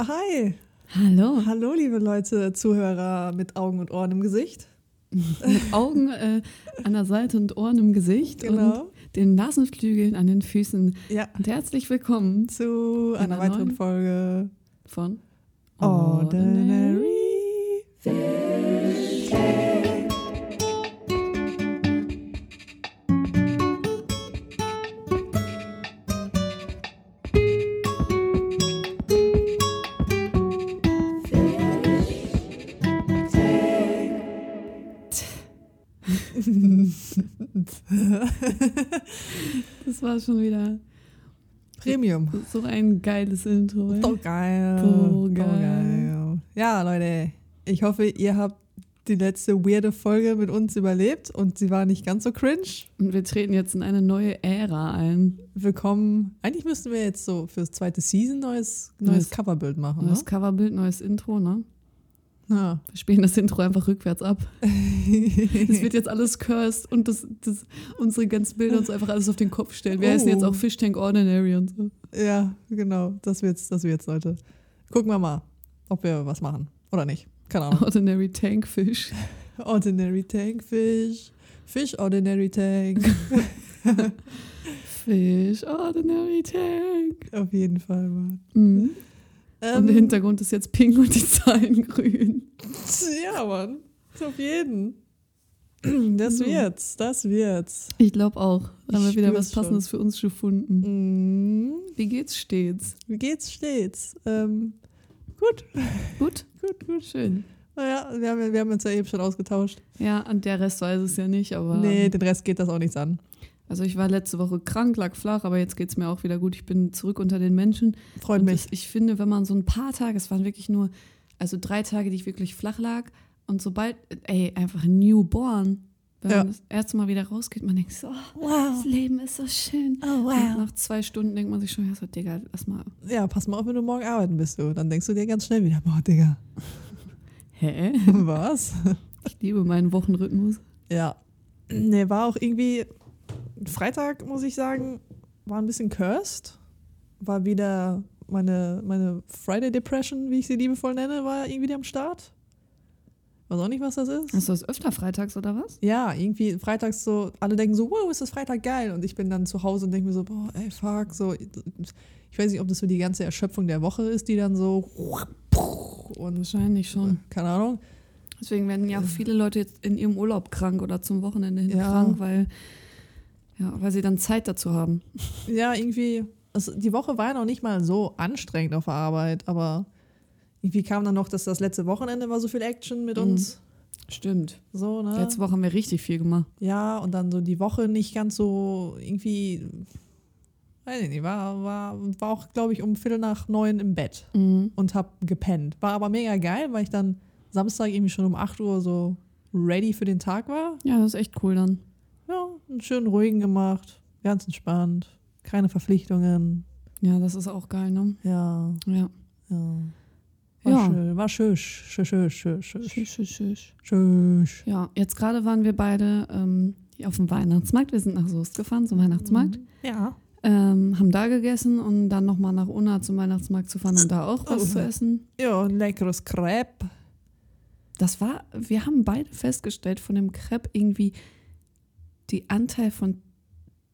Hi. Hallo. Hallo, liebe Leute, Zuhörer mit Augen und Ohren im Gesicht. Mit Augen äh, an der Seite und Ohren im Gesicht Genau. und den Nasenflügeln an den Füßen. Ja, Und herzlich willkommen zu einer einer weiteren Folge von Ordinary. Das war schon wieder Premium. so ein geiles Intro. ey. So geil. So geil. Ja, Leute, ich hoffe, ihr habt die letzte weirde Folge mit uns überlebt und sie war nicht ganz so cringe. Und wir treten jetzt in eine neue Ära ein. Willkommen. Eigentlich müssten wir jetzt so fürs zweite Season neues, neues Neues- Coverbild machen. Neues Ne? Coverbild, neues Intro, ne? Ja. Wir spielen das Intro einfach rückwärts ab. Es wird jetzt alles cursed und das, das, unsere ganzen Bilder uns einfach alles auf den Kopf stellen. Wir heißen Oh. jetzt auch Fish Tank Ordinary und so. Ja, genau. Das wird's, das wird's, Leute. Gucken wir mal, ob wir was machen oder nicht. Keine Ahnung. Ordinary Tank Fish. Ordinary Tank Fish. Fish Ordinary Tank. Fish Ordinary Tank. Auf jeden Fall, Mann. Mhm. Ähm, Und der Hintergrund ist jetzt pink und die Zahlen grün. Ja, Mann. Auf jeden. Das wird's, das wird's. Ich glaube auch. Da haben wir wieder was Passendes für uns gefunden. Mm, Wie geht's stets? wie geht's stets? Ähm, gut, Gut? gut, gut. Schön. Naja, wir haben, wir haben uns ja eben schon ausgetauscht. Ja, und der Rest weiß es ja nicht, aber. Nee, den Rest geht das auch nichts an. Also ich war letzte Woche krank, lag flach, aber jetzt geht's mir auch wieder gut. Ich bin zurück unter den Menschen. Freut und mich. Das, ich finde, wenn man so ein paar Tage, es waren wirklich nur, also drei Tage, die ich wirklich flach lag, und sobald, ey, einfach newborn, wenn Ja. man das erste Mal wieder rausgeht, man denkt so, oh, das Leben ist so schön. Oh, Und nach zwei Stunden denkt man sich schon, ja, so, Digga, lass mal. Ja, pass mal auf, wenn du morgen arbeiten bist, du. Dann denkst du dir ganz schnell wieder, boah, Digga, Hä? was? Ich liebe meinen Wochenrhythmus. Ja. Nee, war auch irgendwie, Freitag, muss ich sagen, war ein bisschen cursed. War wieder meine, meine Friday Depression, wie ich sie liebevoll nenne, war irgendwie am Start. Weiß auch nicht, was das ist. Hast du das öfter freitags oder was? Ja, irgendwie freitags so, alle denken so, wow, ist das Freitag geil. Und ich bin dann zu Hause und denke mir so, boah, ey, fuck, so. Ich weiß nicht, ob das so die ganze Erschöpfung der Woche ist, die dann so und Wahrscheinlich schon. keine Ahnung. Deswegen werden ja auch viele Leute jetzt in ihrem Urlaub krank oder zum Wochenende hin Ja. krank, weil, ja, weil sie dann Zeit dazu haben. Ja, irgendwie, also die Woche war ja noch nicht mal so anstrengend auf der Arbeit, aber irgendwie kam dann noch, dass das letzte Wochenende war so viel Action mit Mhm. uns. Stimmt. So, ne? Letzte Woche haben wir richtig viel gemacht. Ja, und dann so die Woche nicht ganz so irgendwie, weiß ich nicht, war, war, war auch, glaube ich, um Viertel nach neun im Bett Mhm. und hab gepennt. War aber mega geil, weil ich dann Samstag irgendwie schon um 8 Uhr so ready für den Tag war. Ja, das ist echt cool dann. Einen schönen ruhigen gemacht, ganz entspannt, keine Verpflichtungen. Ja, das ist auch geil, ne? Ja, Ja. ja. War Ja. schön, war schön, schön, schön, schön, schön, schüss, schüss. schön. Ja, jetzt gerade waren wir beide ähm, auf dem Weihnachtsmarkt. Wir sind nach Soest gefahren zum Weihnachtsmarkt. Ja. Ähm, haben da gegessen und dann nochmal nach Unna zum Weihnachtsmarkt zu fahren und da auch was Oh. zu essen. Ja, ein leckeres Crepe. Das war, wir haben beide festgestellt, von dem Crepe irgendwie die Anteil von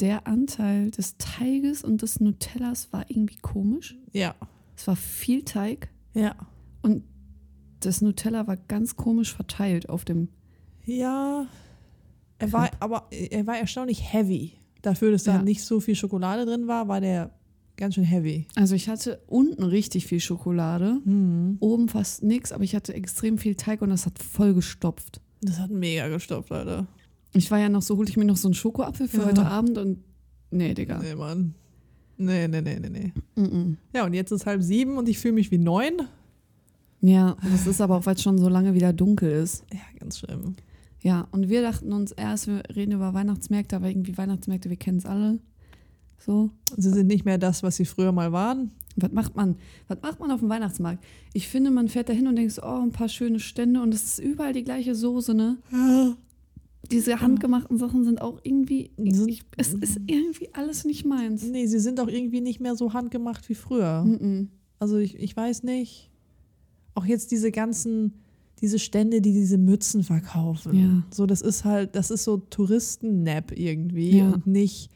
der Anteil des Teiges und des Nutellas war irgendwie komisch. Ja, Es war viel Teig ja. und das Nutella war ganz komisch verteilt auf dem. Ja. Er war, aber er war erstaunlich heavy. Dafür, dass da Ja. nicht so viel Schokolade drin war, war der ganz schön heavy. Also ich hatte unten richtig viel Schokolade, Hm. oben fast nichts, aber ich hatte extrem viel Teig und das hat voll gestopft. Das hat mega gestopft, Alter. Ich war ja noch so, holte ich mir noch so einen Schokoapfel für Ja. heute Abend und nee, Digga. Nee, Mann. Nee, nee, nee, nee, nee. Mm Ja, und jetzt ist halb sieben und ich fühle mich wie neun. Ja, das ist aber auch, weil es schon so lange wieder dunkel ist. Ja, ganz schlimm. Ja, und wir dachten uns erst, wir reden über Weihnachtsmärkte, aber irgendwie Weihnachtsmärkte, wir kennen es alle. So, Sie sind nicht mehr das, was sie früher mal waren. was macht man? Was macht man auf dem Weihnachtsmarkt? Ich finde, man fährt da hin und denkt so, oh, ein paar schöne Stände und es ist überall die gleiche Soße, ne? Ja. Diese handgemachten Sachen sind auch irgendwie, ich, es ist irgendwie alles nicht meins. Nee, sie sind auch irgendwie nicht mehr so handgemacht wie früher. Mm -mm. Also ich, ich weiß nicht. Auch jetzt diese ganzen, diese Stände, die diese Mützen verkaufen. Ja. So, das ist halt, das ist so Touristen-Nap irgendwie Ja. und nicht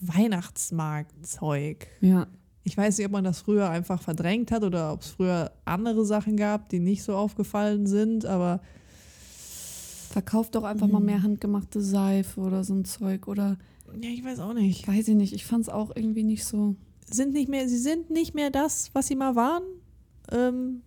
Weihnachtsmarktzeug. Ja. Ich weiß nicht, ob man das früher einfach verdrängt hat oder ob es früher andere Sachen gab, die nicht so aufgefallen sind, aber Verkauft doch einfach mal mehr handgemachte Seife oder so ein Zeug oder ja, ich weiß auch nicht. weiß ich nicht. Ich fand es auch irgendwie nicht so. Sind nicht mehr, sie sind nicht mehr das, was sie mal waren. Ähm,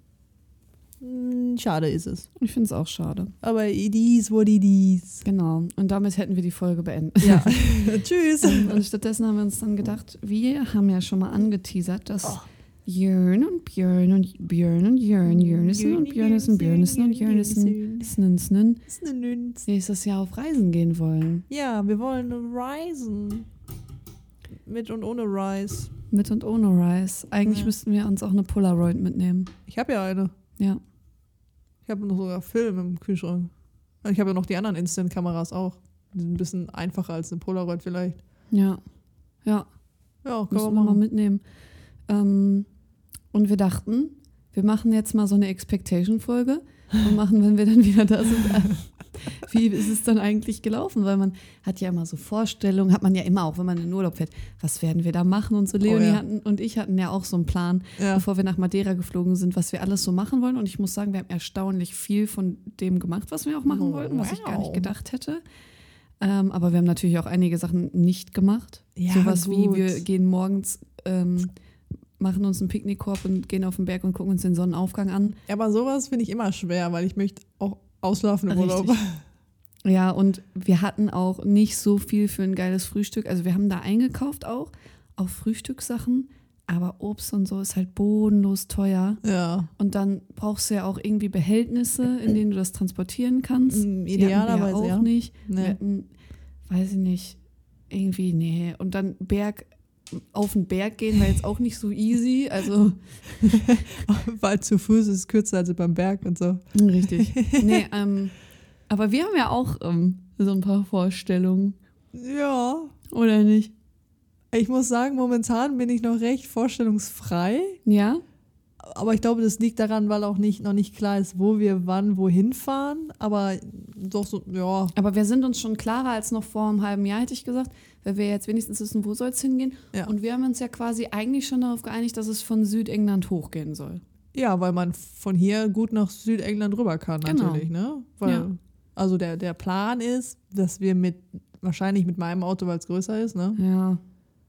mh, schade ist es. Ich finde es auch schade. Aber it is what it is. Genau. Und damit hätten wir die Folge beendet. Ja. Tschüss. Und stattdessen haben wir uns dann gedacht, wir haben ja schon mal angeteasert, dass Oh. Jörn und Björn und Björn und Jörn, Jörnissen und Björnissen, Björnissen und Jörnissen, Snen, Snen, nächstes Jahr auf Reisen gehen wollen. Ja, wir wollen reisen. Mit und ohne Rice. Mit und ohne Rice. Eigentlich Ja. müssten wir uns auch eine Polaroid mitnehmen. Ich habe ja eine. Ja. Ich habe noch sogar Film im Kühlschrank. Und Ich habe ja noch die anderen Instant-Kameras auch. Die sind ein bisschen einfacher als eine Polaroid vielleicht. Ja. Ja. Ja, können Müssen wir mal mitnehmen. Ähm, und wir dachten, wir machen jetzt mal so eine Expectation-Folge und machen, wenn wir dann wieder da sind, äh, wie ist es dann eigentlich gelaufen? Weil man hat ja immer so Vorstellungen, hat man ja immer auch, wenn man in den Urlaub fährt, was werden wir da machen und so. Leonie ja. hatten, und ich hatten ja auch so einen Plan, Ja. bevor wir nach Madeira geflogen sind, was wir alles so machen wollen. Und ich muss sagen, wir haben erstaunlich viel von dem gemacht, was wir auch machen Oh, wollten, was ich gar nicht wow. gedacht hätte. Ähm, aber wir haben natürlich auch einige Sachen nicht gemacht. Ja, Sowas wie wir gehen morgens, ähm, machen uns einen Picknickkorb und gehen auf den Berg und gucken uns den Sonnenaufgang an. Ja, aber sowas finde ich immer schwer, weil ich möchte auch ausschlafen im Urlaub. Richtig. Ja, und wir hatten auch nicht so viel für ein geiles Frühstück. Also wir haben da eingekauft auch, auf Frühstückssachen, aber Obst und so ist halt bodenlos teuer. Ja. Und dann brauchst du ja auch irgendwie Behältnisse, in denen du das transportieren kannst. Mm, wir idealerweise, ja auch ja. nicht. Wir Nee. hatten, weiß ich nicht, irgendwie, nee. Und dann Berg, auf den Berg gehen war jetzt auch nicht so easy. Also, Weil zu Fuß ist es kürzer als beim Berg und so. richtig. Nee, ähm, aber wir haben ja auch ähm, so ein paar Vorstellungen, Ja. oder nicht? Ich muss sagen, momentan bin ich noch recht vorstellungsfrei. Ja? Aber ich glaube, das liegt daran, weil auch nicht, noch nicht klar ist, wo wir wann wohin fahren. Aber doch so, ja. Aber wir sind uns schon klarer als noch vor einem halben Jahr, hätte ich gesagt, weil wir jetzt wenigstens wissen, wo soll es hingehen. Ja. Und wir haben uns ja quasi eigentlich schon darauf geeinigt, dass es von Südengland hochgehen soll. Ja, weil man von hier gut nach Südengland rüber kann, Genau. natürlich, ne? Weil, Ja. Also der, der Plan ist, dass wir mit, wahrscheinlich mit meinem Auto, weil es größer ist, ne? Ja.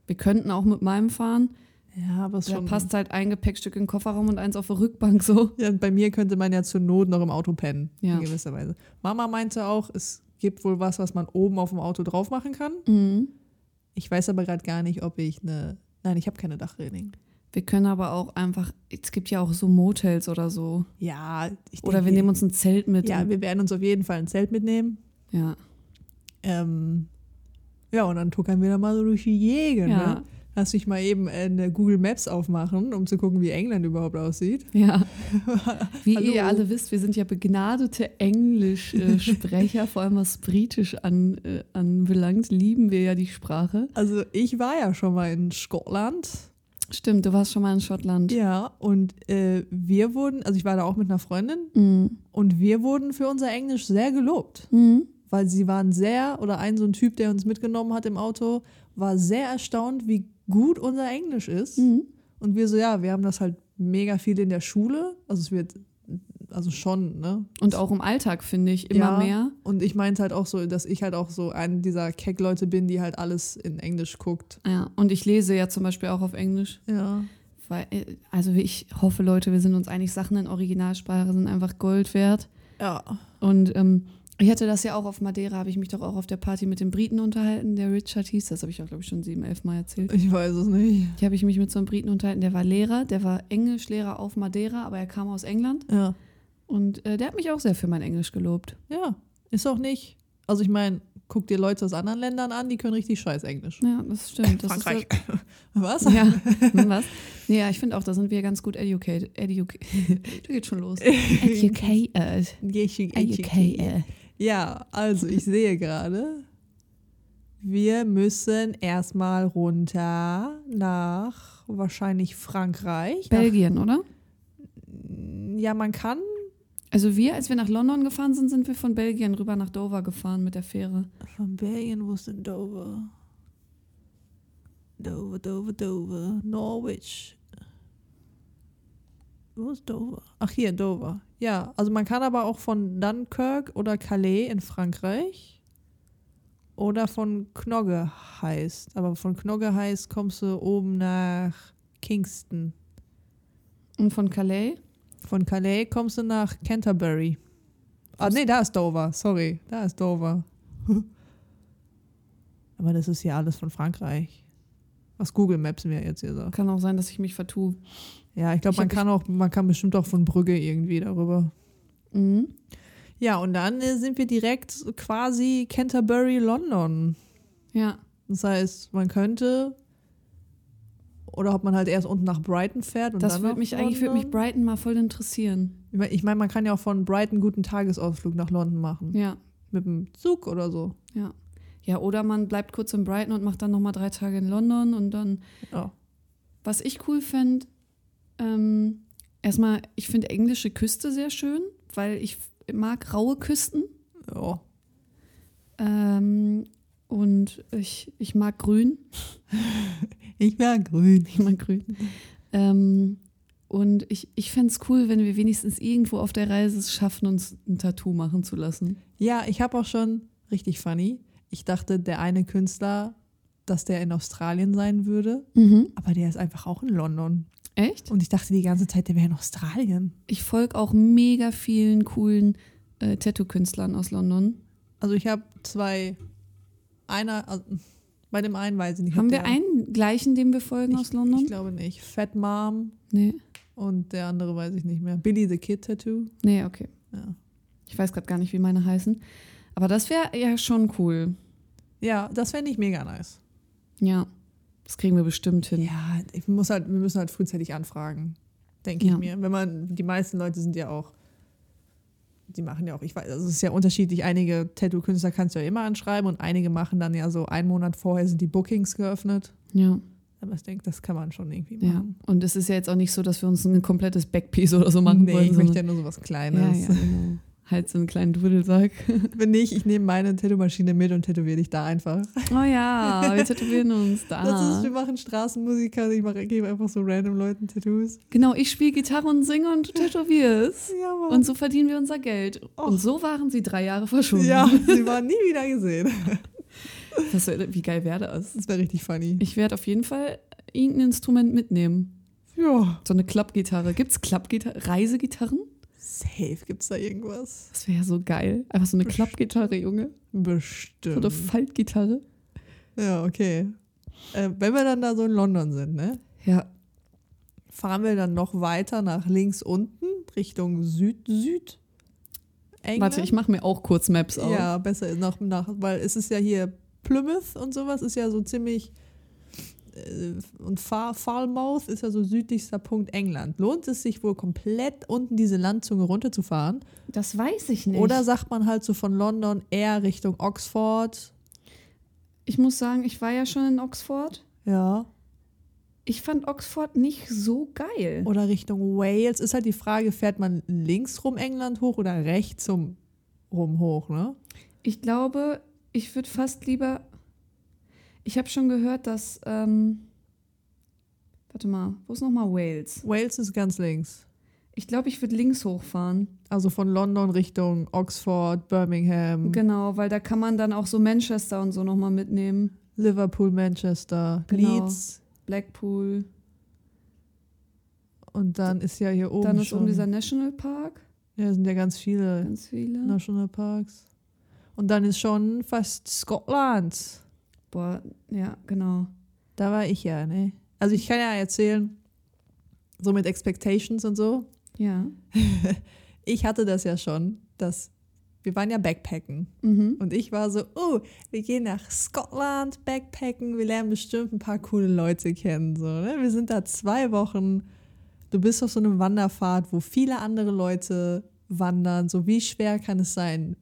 Wir könnten auch mit meinem fahren. Ja, aber es Da schon. passt halt ein Gepäckstück in den Kofferraum und eins auf der Rückbank so. Ja, bei mir könnte man ja zur Not noch im Auto pennen, Ja. in gewisser Weise. Mama meinte auch, es gibt wohl was, was man oben auf dem Auto drauf machen kann. Mhm. Ich weiß aber gerade gar nicht, ob ich eine. Nein, ich habe keine Dachreling. Wir können aber auch einfach, es gibt ja auch so Motels oder so. Ja, ich Oder wir denke- nehmen uns ein Zelt mit. Ja, wir werden uns auf jeden Fall ein Zelt mitnehmen. ja. Ähm, ja, und dann tuckern wir da mal so durch die Gegend. Ja. Ne? Lass mich mal eben eine Google Maps aufmachen, um zu gucken, wie England überhaupt aussieht. Ja. Wie Hallo. ihr alle wisst, wir sind ja begnadete Englischsprecher, vor allem was Britisch an, äh, anbelangt, lieben wir ja die Sprache. Also ich war ja schon mal in Schottland. Stimmt, du warst schon mal in Schottland. Ja, und äh, wir wurden, also ich war da auch mit einer Freundin Mhm. und wir wurden für unser Englisch sehr gelobt. Mhm. Weil sie waren sehr, oder ein so ein Typ, der uns mitgenommen hat im Auto, war sehr erstaunt, wie gut unser Englisch ist. Mhm. Und wir so, ja, wir haben das halt mega viel in der Schule. Also es wird, also schon, ne? Und auch im Alltag finde ich immer Ja. mehr. Und ich meinte halt auch so, dass ich halt auch so ein dieser Keck-Leute bin, die halt alles in Englisch guckt. Ja, und ich lese ja zum Beispiel auch auf Englisch. Ja. Weil, äh, also ich hoffe, Leute, wir sind uns einig, Sachen in Originalsprache sind einfach Gold wert. Ja. Und ähm, ich hatte das ja auch auf Madeira, habe ich mich doch auch auf der Party mit dem Briten unterhalten, der Richard hieß. Das habe ich auch, glaube ich, schon sieben, elf Mal erzählt. Ich weiß es nicht. Hier habe ich mich mit so einem Briten unterhalten, der war Lehrer, der war Englischlehrer auf Madeira, aber er kam aus England. Ja. Und äh, der hat mich auch sehr für mein Englisch gelobt. Ja. Ist auch nicht. Also ich meine, guck dir Leute aus anderen Ländern an, die können richtig scheiß Englisch. Ja, das stimmt. Das Frankreich. Ist, Was? ja, hm, was? Ja, ich finde auch, da sind wir ganz gut educated. Educa du geht schon los. Educated. Educated. Ja, also ich sehe gerade, wir müssen erstmal runter nach wahrscheinlich Frankreich. Nach- Belgien, oder? ja, man kann Also wir, als wir nach London gefahren sind, sind wir von Belgien rüber nach Dover gefahren mit der Fähre. von Belgien, wo ist denn Dover? Dover, Dover, Dover, Norwich. Wo ist Dover? Ach, hier, Dover. Ja, also man kann aber auch von Dunkirk oder Calais in Frankreich oder von Knogge heißt. Aber von Knogge heißt kommst du oben nach Kingston. Und von Calais? Von Calais kommst du nach Canterbury. Ah, nee, da ist Dover. Sorry, da ist Dover. Aber das ist hier alles von Frankreich. Was Google Maps mir jetzt hier sagt. Kann auch sein, dass ich mich vertue. Ja, ich glaube, man kann auch, man kann bestimmt auch von Brügge irgendwie darüber. Mhm. Ja, und dann äh, sind wir direkt quasi Canterbury, London. Ja. Das heißt, man könnte oder ob man halt erst unten nach Brighton fährt und Das dann würde mich eigentlich würde mich London. Brighton mal voll interessieren. Ich meine, ich mein, man kann ja auch von Brighton guten Tagesausflug nach London machen. Ja. Mit dem Zug oder so. Ja. Ja, oder man bleibt kurz in Brighton und macht dann nochmal drei Tage in London und dann. Ja. Was ich cool fände, ähm, erstmal, ich finde englische Küste sehr schön, weil ich mag raue Küsten. Ja. Ähm, und ich, ich mag grün. Ich wäre grün. Ich mag grün. Ähm, und ich, ich fände es cool, wenn wir wenigstens irgendwo auf der Reise es schaffen, uns ein Tattoo machen zu lassen. Ja, ich habe auch schon richtig funny. Ich dachte, der eine Künstler, dass der in Australien sein würde, aber der ist einfach auch in London. Echt? Und ich dachte die ganze Zeit, der wäre in Australien. Ich folge auch mega vielen coolen äh, Tattoo-Künstlern aus London. Also ich habe zwei, einer, also bei dem einen weiß ich nicht. Haben wir der, einen gleichen, dem wir folgen ich, aus London? Ich glaube nicht. Fat Mom nee. und der andere weiß ich nicht mehr. Billy the Kid Tattoo. Nee, okay. Ja. Ich weiß gerade gar nicht, wie meine heißen. Aber das wäre ja schon cool. Ja, das fände ich mega nice. Ja. Das kriegen wir bestimmt hin. Ja, ich muss halt, wir müssen halt frühzeitig anfragen, denke Ja. ich mir. Wenn man, die meisten Leute sind ja auch, die machen ja auch, ich weiß, also es ist ja unterschiedlich. Einige Tattoo-Künstler kannst du ja immer anschreiben und einige machen dann ja so einen Monat vorher sind die Bookings geöffnet. Ja, Aber ich denke, das kann man schon irgendwie ja. machen. Und es ist ja jetzt auch nicht so, dass wir uns ein komplettes Backpiece oder so machen nee, wollen. ich möchte ja nur sowas ja, Kleines. ja, genau. Halt so einen kleinen Dudelsack. Wenn nicht, ich nehme meine Tattoo-Maschine mit und tätowiere dich da einfach. Oh ja, wir tätowieren uns da. Das ist, wir machen Straßenmusiker, ich mache, gebe einfach so random Leuten Tattoos. Genau, ich spiele Gitarre und singe und du tätowierst. Ja, Mann. Und so verdienen wir unser Geld. Und so waren sie drei Jahre verschwunden. ja, sie waren nie wieder gesehen. Das wär, wie geil wäre das? Das wäre richtig funny. Ich werde auf jeden Fall irgendein Instrument mitnehmen. Ja. So eine Klappgitarre. Gibt es Klappgitarre? Reisegitarren? Safe gibt's da irgendwas. Das wäre ja so geil. Einfach so eine. Klappgitarre, Junge. So Bestimmt. eine Faltgitarre. ja, okay. Äh, wenn wir dann da so in London sind, ne? Ja. Fahren wir dann noch weiter nach links unten, Richtung Süd-Süd? Warte, ich mache mir auch kurz Maps auf. Ja, besser ist noch nach, weil es ist ja hier Plymouth und sowas ist ja so ziemlich und Far Falmouth ist ja so südlichster Punkt England. Lohnt es sich wohl komplett unten diese Landzunge runterzufahren? Das weiß ich nicht. Oder sagt man halt so von London eher Richtung Oxford? ich muss sagen, ich war ja schon in Oxford. Ja. Ich fand Oxford nicht so geil. Oder Richtung Wales. Ist halt die Frage, fährt man links rum England hoch oder rechts rum, rum hoch, ne? Ich glaube, ich würde fast lieber. Ich habe schon gehört, dass. Ähm, warte mal, wo ist nochmal Wales? Wales ist ganz links. Ich glaube, ich würde links hochfahren. Also von London Richtung Oxford, Birmingham, Genau, weil da kann man dann auch so Manchester und so nochmal mitnehmen. Liverpool, Manchester, Genau. Leeds. Blackpool. Und dann ist ja hier oben dann ist schon. oben dieser Nationalpark. ja, sind ja ganz viele Ganz viele. Nationalparks. Und dann ist schon fast Schottland. Boah, ja, genau. Da war ich ja, ne? Also ich kann ja erzählen, so mit Expectations und so. Ja. Ich hatte das ja schon, dass wir waren ja Backpacken. Mhm. Und ich war so, oh, wir gehen nach Schottland Backpacken, wir lernen bestimmt ein paar coole Leute kennen. So, ne? Wir sind da zwei Wochen. Du bist auf so einem Wanderpfad, wo viele andere Leute wandern. So wie schwer kann es sein,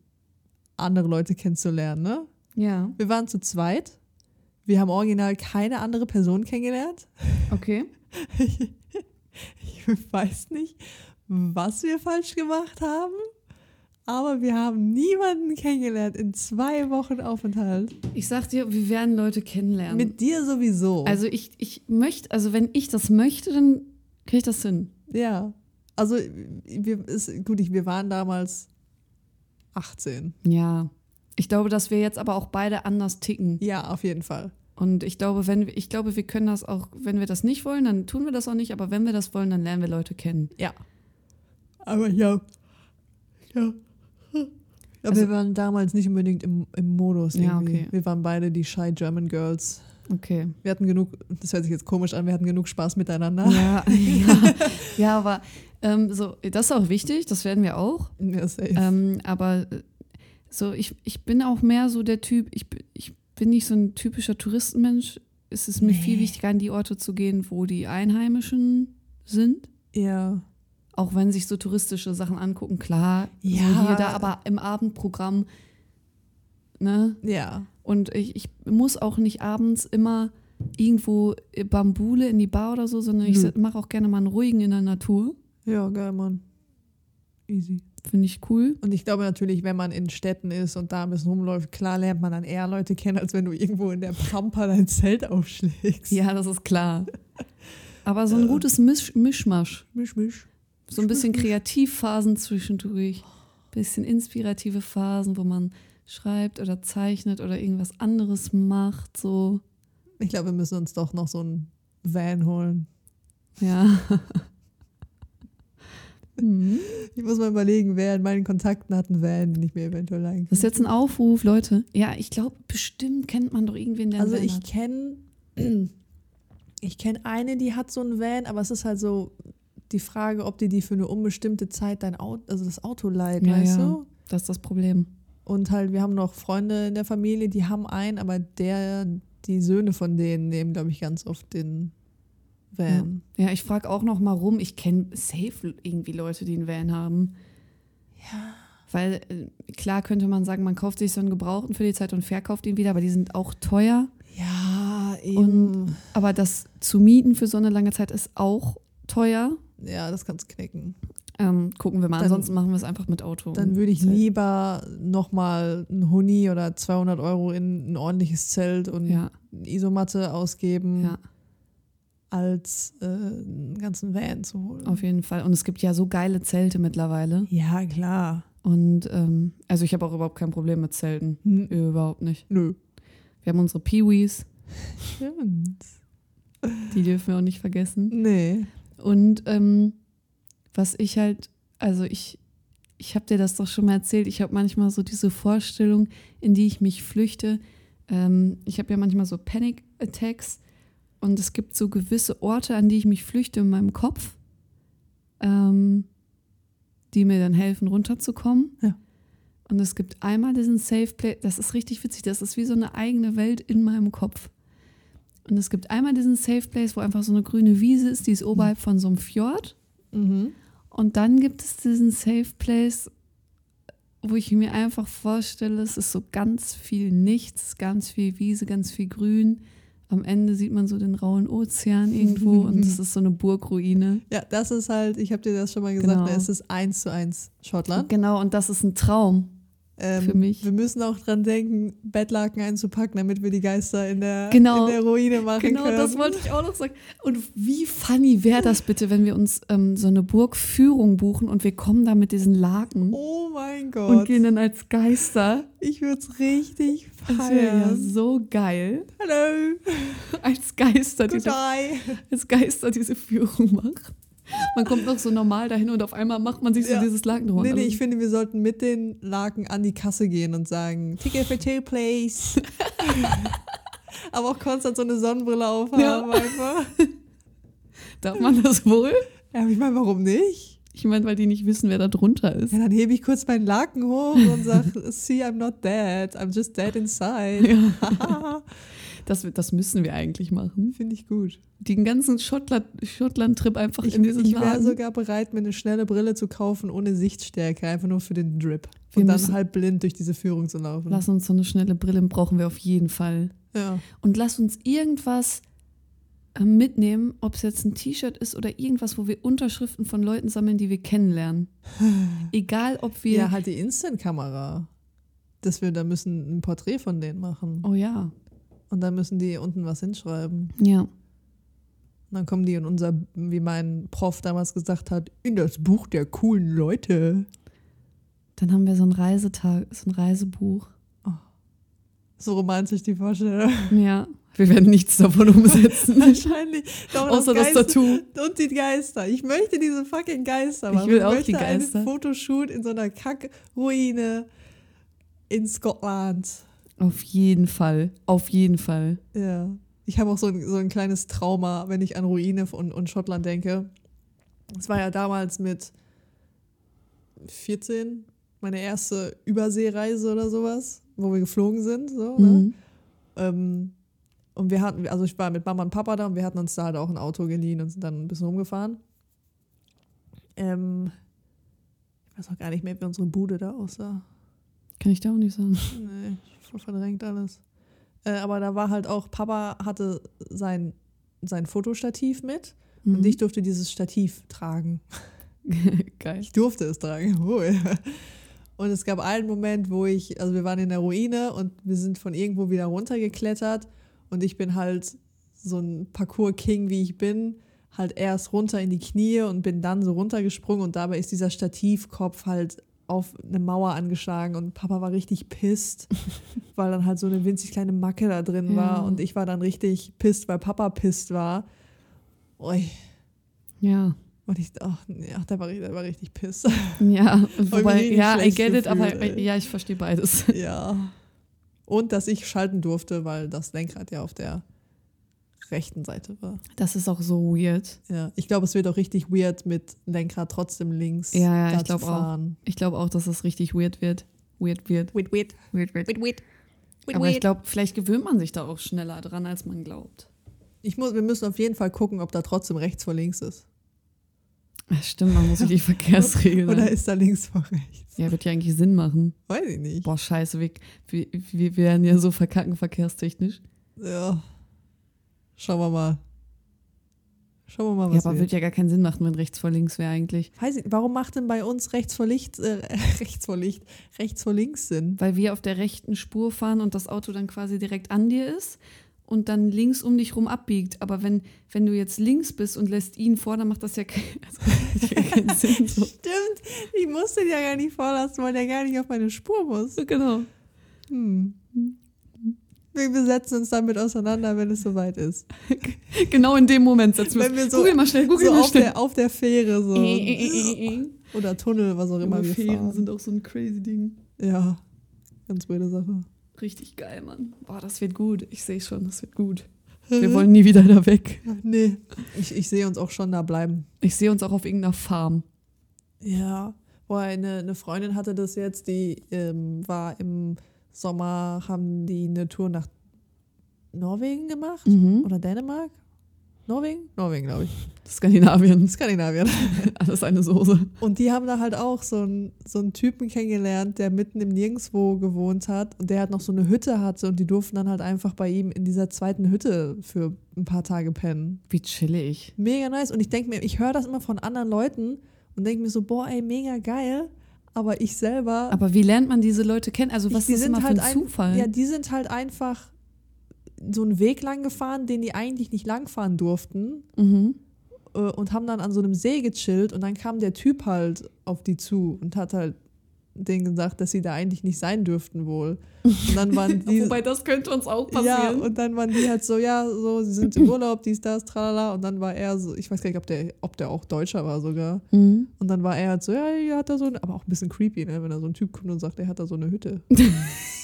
andere Leute kennenzulernen, ne? Ja. Wir waren zu zweit. Wir haben original keine andere Person kennengelernt. Okay. Ich weiß nicht, was wir falsch gemacht haben, aber wir haben niemanden kennengelernt in zwei Wochen Aufenthalt. Ich sag dir, wir werden Leute kennenlernen. Mit dir sowieso. also ich, ich möchte, also wenn ich das möchte, dann kriege ich das hin. ja. Also, wir, ist, gut, ich, wir waren damals 18. Ja. Ich glaube, dass wir jetzt aber auch beide anders ticken. Ja, auf jeden Fall. Und ich glaube, wenn wir, ich glaube, wir können das auch, wenn wir das nicht wollen, dann tun wir das auch nicht, aber wenn wir das wollen, dann lernen wir Leute kennen. Ja. Aber ja. Ja. Aber Also- wir waren damals nicht unbedingt im, im Modus. Ja, okay. Wir waren beide die Shy German Girls. Okay. Wir hatten genug, das hört sich jetzt komisch an, wir hatten genug Spaß miteinander. Ja, ja, ja aber ähm, so, das ist auch wichtig, das werden wir auch. Ja, safe. Ähm, aber äh, so, ich, ich bin auch mehr so der Typ, ich, bin- ich bin nicht so ein typischer Touristenmensch. Es ist mir Nee. viel wichtiger, an die Orte zu gehen, wo die Einheimischen sind. ja. Auch wenn sich so touristische Sachen angucken, klar, Ja. so hier, da, aber im Abendprogramm, ne? Ja. Und ich, ich muss auch nicht abends immer irgendwo Bambule in die Bar oder so, sondern ich mache auch gerne mal einen ruhigen in der Natur. Ja, geil, Mann. Easy. Finde ich cool. Und ich glaube natürlich, wenn man in Städten ist und da ein bisschen rumläuft, klar lernt man dann eher Leute kennen, als wenn du irgendwo in der Pampa dein Zelt aufschlägst. Ja, das ist klar. Aber so ein gutes Misch Mischmasch. Misch, misch. So ein bisschen Kreativphasen zwischendurch. Bisschen inspirative Phasen, wo man schreibt oder zeichnet oder irgendwas anderes macht. So, Ich glaube, wir müssen uns doch noch so einen Van holen. ja. Mhm. Ich muss mal überlegen, wer in meinen Kontakten hat einen Van, den ich mir eventuell leihen Das ist jetzt ein Aufruf, Leute. Ja, ich glaube, bestimmt kennt man doch irgendwen, der einen Also Van ich kenne ich kenne eine, die hat so einen Van, aber es ist halt so die Frage, ob die die für eine unbestimmte Zeit dein Auto, also das Auto leihen, Ja, weißt ja. du? Das ist das Problem. Und halt, wir haben noch Freunde in der Familie, die haben einen, aber der, die Söhne von denen nehmen, glaube ich, ganz oft den Van. Ja, ich frage auch noch mal rum. Ich kenne safe irgendwie Leute, die einen Van haben. Ja. Weil äh, klar könnte man sagen, man kauft sich so einen Gebrauchten für die Zeit und verkauft ihn wieder, aber die sind auch teuer. Ja, Und- eben. Aber das zu mieten für so eine lange Zeit ist auch teuer. ja, das kannst knicken. Ähm, gucken wir mal. Dann- Ansonsten machen wir es einfach mit Auto. Dann und würde ich Zelt. lieber nochmal ein Huni oder 200 Euro in ein ordentliches Zelt und Ja, eine Isomatte ausgeben. ja, als äh, einen ganzen Van zu holen. auf jeden Fall. Und es gibt ja so geile Zelte mittlerweile. ja, klar. Und ähm, also ich habe auch überhaupt kein Problem mit Zelten. Hm, Überhaupt nicht. Nö. Wir haben unsere Peewees, Stimmt. die dürfen wir auch nicht vergessen. Nee. Und ähm, was ich halt, also ich, ich habe dir das doch schon mal erzählt, ich habe manchmal so diese Vorstellung, in die ich mich flüchte. Ähm, ich habe ja manchmal so Panic Attacks und es gibt so gewisse Orte, an die ich mich flüchte in meinem Kopf, ähm, die mir dann helfen, runterzukommen. Ja. Und es gibt einmal diesen Safe Place, das ist richtig witzig, das ist wie so eine eigene Welt in meinem Kopf. Und es gibt einmal diesen Safe Place, wo einfach so eine grüne Wiese ist, die ist oberhalb von so einem Fjord. Mhm. Und dann gibt es diesen Safe Place, wo ich mir einfach vorstelle, es ist so ganz viel Nichts, ganz viel Wiese, ganz viel Grün. Am Ende sieht man so den rauen Ozean irgendwo und es ist so eine Burgruine. Ja, das ist halt, ich habe dir das schon mal gesagt, Genau. es ist eins zu eins Schottland. Genau, und das ist ein Traum. Ähm, für mich. Wir müssen auch dran denken, Bettlaken einzupacken, damit wir die Geister in der, Genau. in der Ruine machen Genau, können. das wollte ich auch noch sagen. Und wie funny wäre das bitte, wenn wir uns ähm, so eine Burgführung buchen und wir kommen da mit diesen Laken Oh mein und Gott. gehen dann als Geister. ich würde es richtig Das wäre ja feiern. so geil. Hallo. Als Geister, Good diese, als Geister diese Führung macht. Man kommt noch so normal dahin und auf einmal macht man sich so Ja. dieses Laken drüber. Nee, nee, Also- ich finde, wir sollten mit den Laken an die Kasse gehen und sagen, Ticket for two, please. Aber auch konstant so eine Sonnenbrille aufhaben Ja. einfach. Darf man das wohl? Ja, aber ich meine, warum nicht? Ich meine, weil die nicht wissen, wer da drunter ist. Ja, dann hebe ich kurz meinen Laken hoch und sage, see, I'm not dead, I'm just dead inside. Das, das müssen wir eigentlich machen. Finde ich gut. Den ganzen Schottland- Schottland-Trip einfach Ich, in diesen ich wäre sogar bereit, mir eine schnelle Brille zu kaufen ohne Sichtstärke, einfach nur für den Drip. Wir und dann halb blind durch diese Führung zu laufen. Lass uns so eine schnelle Brille brauchen wir auf jeden Fall. Ja. Und lass uns irgendwas äh, mitnehmen, ob es jetzt ein T-Shirt ist oder irgendwas, wo wir Unterschriften von Leuten sammeln, die wir kennenlernen. Egal, ob wir. Ja, halt die Instant-Kamera. Dass wir da müssen ein Porträt von denen machen. Oh ja. Und dann müssen die unten was hinschreiben. Ja. Und dann kommen die in unser, wie mein Prof damals gesagt hat, in das Buch der coolen Leute. Dann haben wir so ein Reisetag, so ein Reisebuch. So romantisch die Vorstellung. Ja. Wir werden nichts davon umsetzen. Wahrscheinlich. Doch, Außer das Geiste- Tattoo. Und die Geister. Ich möchte diese fucking Geister Ich machen. will auch möchte die Geister. einen Fotoshoot in so einer Kackruine in Schottland. Auf jeden Fall. Auf jeden Fall. Ja. Ich habe auch so ein, so ein kleines Trauma, wenn ich an Ruine und, und Schottland denke. Es war ja damals mit 14 meine erste Überseereise oder sowas, wo wir geflogen sind. So, ne? Mhm. Ähm, und wir hatten, also ich war mit Mama und Papa da und wir hatten uns da halt auch ein Auto geliehen und sind dann ein bisschen rumgefahren. Ähm, ich weiß auch gar nicht mehr, wie unsere Bude da aussah. Kann ich da auch nicht sagen. Nee, voll verdrängt alles. Äh, aber da war halt auch, Papa hatte sein, sein Fotostativ mit Mhm. und ich durfte dieses Stativ tragen. Geil. Ich durfte es tragen. Oh, ja. Und es gab einen Moment, wo ich, also wir waren in der Ruine und wir sind von irgendwo wieder runtergeklettert und ich bin halt so ein Parcours-King, wie ich bin, halt erst runter in die Knie und bin dann so runtergesprungen und dabei ist dieser Stativkopf halt auf eine Mauer angeschlagen und Papa war richtig pisst, weil dann halt so eine winzig kleine Macke da drin war Ja. und ich war dann richtig pisst, weil Papa pisst war. Ui. Ja. Und ich, ach, nee, ach der, war, der war richtig pisst. Ja. Wobei, ja, I get it, aber ey. ja, ich verstehe beides. Ja. Und dass ich schalten durfte, weil das Lenkrad ja auf der rechten Seite war. Das ist auch so weird. Ja, ich glaube, es wird auch richtig weird mit Lenkrad trotzdem links. Ja, ja, da ich glaub zu auch. fahren. Ich glaube auch, dass es richtig weird wird. Weird, weird. Wait, wait, Weird, weird. wait, wait. wait, Aber ich glaube, vielleicht gewöhnt man sich da auch schneller dran, als man glaubt. Ich muss, wir müssen auf jeden Fall gucken, ob da trotzdem rechts vor links ist. Ja, stimmt, man muss sich die Verkehrsregeln. Oder ist da links vor rechts? ja, wird ja eigentlich Sinn machen. Weiß ich nicht. Boah, scheiße, wir, wir, wir werden ja so verkacken verkehrstechnisch. Ja. Schauen wir mal. Schauen wir mal, Ja, was aber wird. wird ja gar keinen Sinn machen, wenn rechts vor links wäre eigentlich. Weiß ich, warum macht denn bei uns rechts vor Licht, äh, rechts vor Licht, rechts vor links Sinn? Weil wir auf der rechten Spur fahren und das Auto dann quasi direkt an dir ist und dann links um dich rum abbiegt. Aber wenn, wenn du jetzt links bist und lässt ihn vor, dann macht das ja, kein, also, ja keinen Sinn. So. Stimmt, ich musste den ja gar nicht vorlassen, weil der gar nicht auf meine Spur muss. Genau. Hm. Wir setzen uns damit auseinander, wenn es soweit ist. Genau in dem Moment setzen wir Wenn wir uns. so- Google mal schnell, google so mal auf schnell. der, auf der Fähre so. Äh, äh, äh. Oder Tunnel, was auch immer Junge, wir Fähren fahren. sind auch so ein crazy Ding. Ja, ganz blöde Sache. Richtig geil, Mann. Boah, das wird gut. Ich sehe schon, das wird gut. Wir wollen nie wieder da weg. Nee, ich, ich sehe uns auch schon da bleiben. Ich sehe uns auch auf irgendeiner Farm. Ja, boah, eine, eine Freundin hatte das jetzt, die ähm, war im Sommer, haben die eine Tour nach Norwegen gemacht Mhm. oder Dänemark? Norwegen? Norwegen, glaube ich. Skandinavien. Skandinavien. Alles eine Soße. Und die haben da halt auch so einen, so einen Typen kennengelernt, der mitten im Nirgendwo gewohnt hat und der halt noch so eine Hütte hatte und die durften dann halt einfach bei ihm in dieser zweiten Hütte für ein paar Tage pennen. Wie chillig. Mega nice. Und ich denke mir, ich höre das immer von anderen Leuten und denke mir so, boah, ey, mega geil. Aber ich selber, Aber wie lernt man diese Leute kennen? Also was die ist immer halt für ein ein- Zufall? ja, die sind halt einfach so einen Weg lang gefahren, den die eigentlich nicht langfahren durften mhm. äh, und haben dann an so einem See gechillt und dann kam der Typ halt auf die zu und hat halt denen gesagt, dass sie da eigentlich nicht sein dürften wohl. Und dann waren die Wobei das könnte uns auch ja, passieren. und dann waren die halt so, ja, so, sie sind im Urlaub, dies, das, tralala. Und dann war er so, ich weiß gar nicht, ob der, ob der auch Deutscher war sogar. mhm. Und dann war er halt so, ja, er hat da so, ein, aber auch ein bisschen creepy, ne, wenn da so ein Typ kommt und sagt, er hat da so eine Hütte.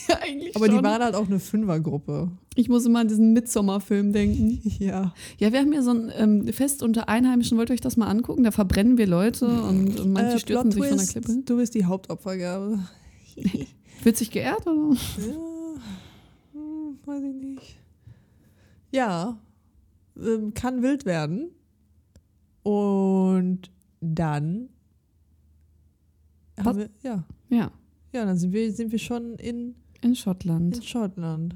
ja, eigentlich Aber schon. die waren halt auch eine Fünfergruppe. ich muss immer an diesen Midsommar-Film denken. Ja. Ja, wir haben hier so ein ähm, Fest unter Einheimischen. Wollt ihr euch das mal angucken? Da verbrennen wir Leute und, und manche Äh, stürzen sich von der Klippe. Du bist die Hauptopfergabe. Wird sich geehrt oder? Ja, hm, weiß ich nicht. Ja, ähm, kann wild werden. Und dann haben wir, ja, Ja, ja, dann sind wir, sind wir schon in, in Schottland. in Schottland.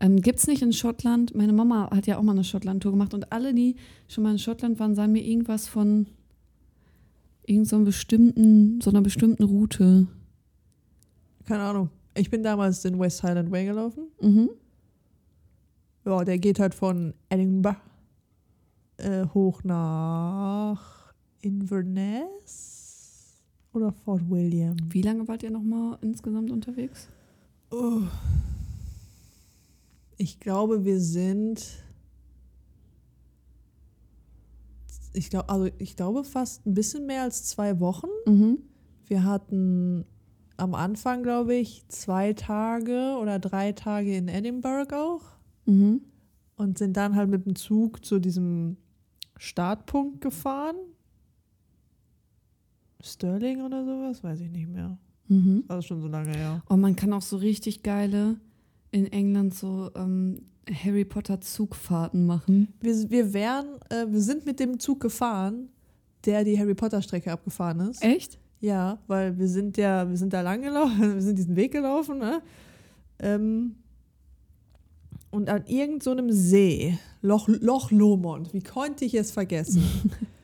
Ähm, Gibt es nicht in Schottland, meine Mama hat ja auch mal eine Schottland-Tour gemacht und alle, die schon mal in Schottland waren, sagen mir irgendwas von irgend so, einem bestimmten, so einer bestimmten Route. Keine Ahnung. Ich bin damals den West Highland Way gelaufen. Mhm. Ja, der geht halt von Edinburgh äh, hoch nach Inverness oder Fort William. Wie lange wart ihr nochmal insgesamt unterwegs? Oh. Ich glaube, wir sind. Ich glaube, also ich glaube fast ein bisschen mehr als zwei Wochen. Mhm. Wir hatten am Anfang, glaube ich, zwei Tage oder drei Tage in Edinburgh auch Mhm. und sind dann halt mit dem Zug zu diesem Startpunkt gefahren. Sterling oder sowas, weiß ich nicht mehr. Mhm. Also schon so lange her. Und man kann auch so richtig geile in England so ähm, Harry Potter Zugfahrten machen. Wir, wir wären, äh, wir sind mit dem Zug gefahren, der die Harry Potter Strecke abgefahren ist. Echt? Ja, weil wir sind ja, wir sind da lang gelaufen, wir sind diesen Weg gelaufen, ne? Ähm, und an irgendeinem so See, Loch, Loch Lomond, wie konnte ich es vergessen?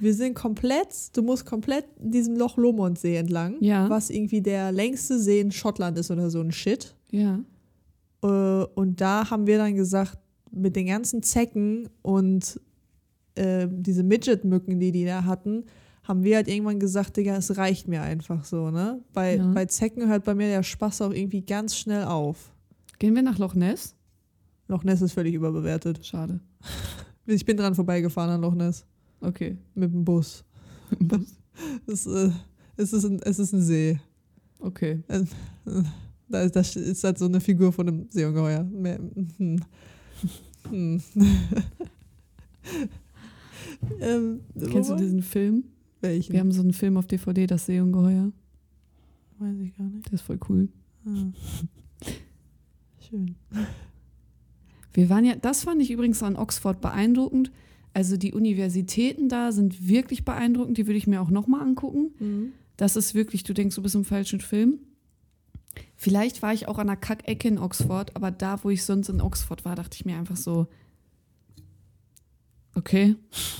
wir sind komplett, du musst komplett diesem Loch Lomond See entlang, Ja. was irgendwie der längste See in Schottland ist oder so ein Shit. Ja. Äh, und da haben wir dann gesagt, mit den ganzen Zecken und äh, diese Midget-Mücken, die die da hatten, haben wir halt irgendwann gesagt, Digga, es reicht mir einfach so, ne? Bei, Ja. bei Zecken hört bei mir der Spaß auch irgendwie ganz schnell auf. Gehen wir nach Loch Ness? Loch Ness ist völlig überbewertet. Schade. Ich bin dran vorbeigefahren an Loch Ness Okay. mit dem Bus. Es, äh, es, ist, ein, es ist ein See. Okay. Da ist, da ist halt so eine Figur von einem Seeungeheuer. Hm. Hm. ähm, Kennst du diesen Film? Welchen? Wir haben so einen Film auf DVD, das Seeungeheuer. Weiß ich gar nicht. Der ist voll cool. Ah. Schön. Wir waren ja, das fand ich übrigens an Oxford beeindruckend. Also die Universitäten da sind wirklich beeindruckend, die würde ich mir auch nochmal angucken. Mhm. Das ist wirklich, du denkst, du bist im falschen Film. Vielleicht war ich auch an einer Kackecke in Oxford, aber da, wo ich sonst in Oxford war, dachte ich mir einfach so, okay,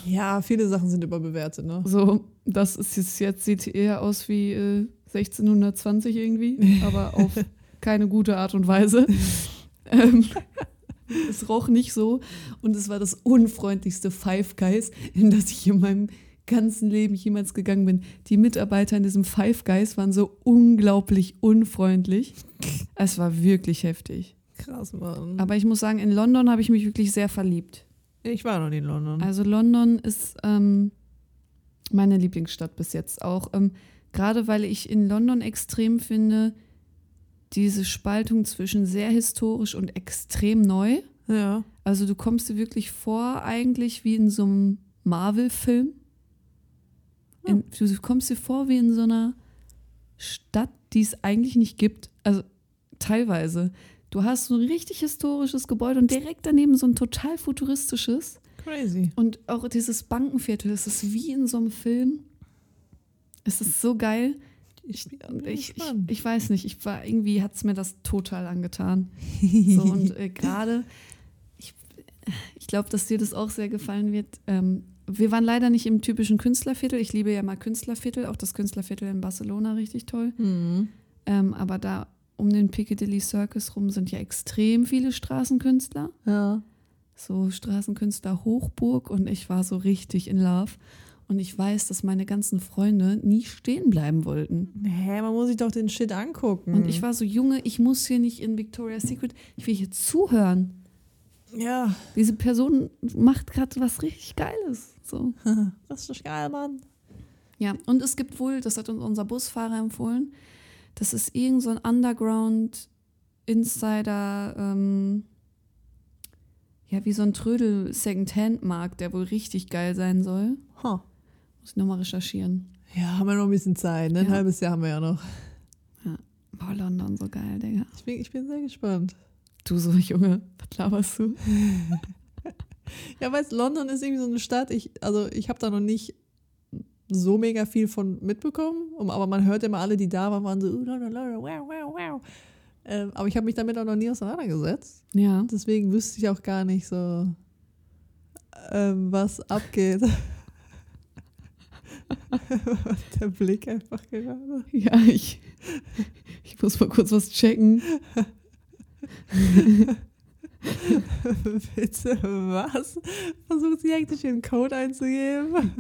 Ja, viele Sachen sind überbewertet, ne? so, das ist jetzt, jetzt sieht eher aus wie äh, 1620 irgendwie, aber auf keine gute Art und Weise. ähm, es roch nicht so und es war das unfreundlichste Five Guys, in das ich in meinem ganzen Leben jemals gegangen bin. Die Mitarbeiter in diesem Five Guys waren so unglaublich unfreundlich. Es war wirklich heftig. Krass, Mann. Aber ich muss sagen, in London habe ich mich wirklich sehr verliebt. ich war noch nie in London. Also London ist ähm, meine Lieblingsstadt bis jetzt auch. Ähm, Gerade weil ich in London extrem finde, diese Spaltung zwischen sehr historisch und extrem neu. ja. Also du kommst dir wirklich vor, eigentlich wie in so einem Marvel-Film. In- Du kommst dir vor wie in so einer Stadt, die es eigentlich nicht gibt. Also teilweise. Du hast so ein richtig historisches Gebäude und direkt daneben so ein total futuristisches. Crazy. Und auch dieses Bankenviertel, das ist wie in so einem Film. Es ist so geil. Ich, ich, ich, ich weiß nicht, ich war irgendwie hat es mir das total angetan. So, und äh, gerade, ich, ich glaube, dass dir das auch sehr gefallen wird. Ähm, wir waren leider nicht im typischen Künstlerviertel. Ich liebe ja mal Künstlerviertel, auch das Künstlerviertel in Barcelona richtig toll. Mhm. Ähm, aber da um den Piccadilly Circus rum sind ja extrem viele Straßenkünstler. Ja. So Straßenkünstler Hochburg und ich war so richtig in Love. Und ich weiß, dass meine ganzen Freunde nie stehen bleiben wollten. Hä, man muss sich doch den Shit angucken. Und ich war so, Junge, ich muss hier nicht in Victoria's Secret, ich will hier zuhören. Ja, Diese Person macht gerade was richtig Geiles. So. das ist geil, Mann. Ja, und es gibt wohl, das hat uns unser Busfahrer empfohlen, das ist irgend so ein Underground Insider, ähm, ja, wie so ein Trödel Second-Hand-Markt, der wohl richtig geil sein soll. Huh. Muss ich nochmal recherchieren. Ja, haben wir noch ein bisschen Zeit. Ne? Ein Ja. halbes Jahr haben wir ja noch. Boah, London, so geil, Digga. Ich bin, ich bin sehr gespannt. Du so, Junge, was laberst du? Ja, weißt London ist irgendwie so eine Stadt. Ich, also ich habe da noch nicht so mega viel von mitbekommen, aber man hört immer alle, die da waren, waren so, "Uh, London, wow, wow, wow. Ähm, aber ich habe mich damit auch noch nie auseinandergesetzt. Ja. Deswegen wüsste ich auch gar nicht so, ähm, was abgeht. Der Blick einfach gerade. Ja, ich, ich muss mal kurz was checken. Bitte, was? Versucht sie eigentlich den Code einzugeben?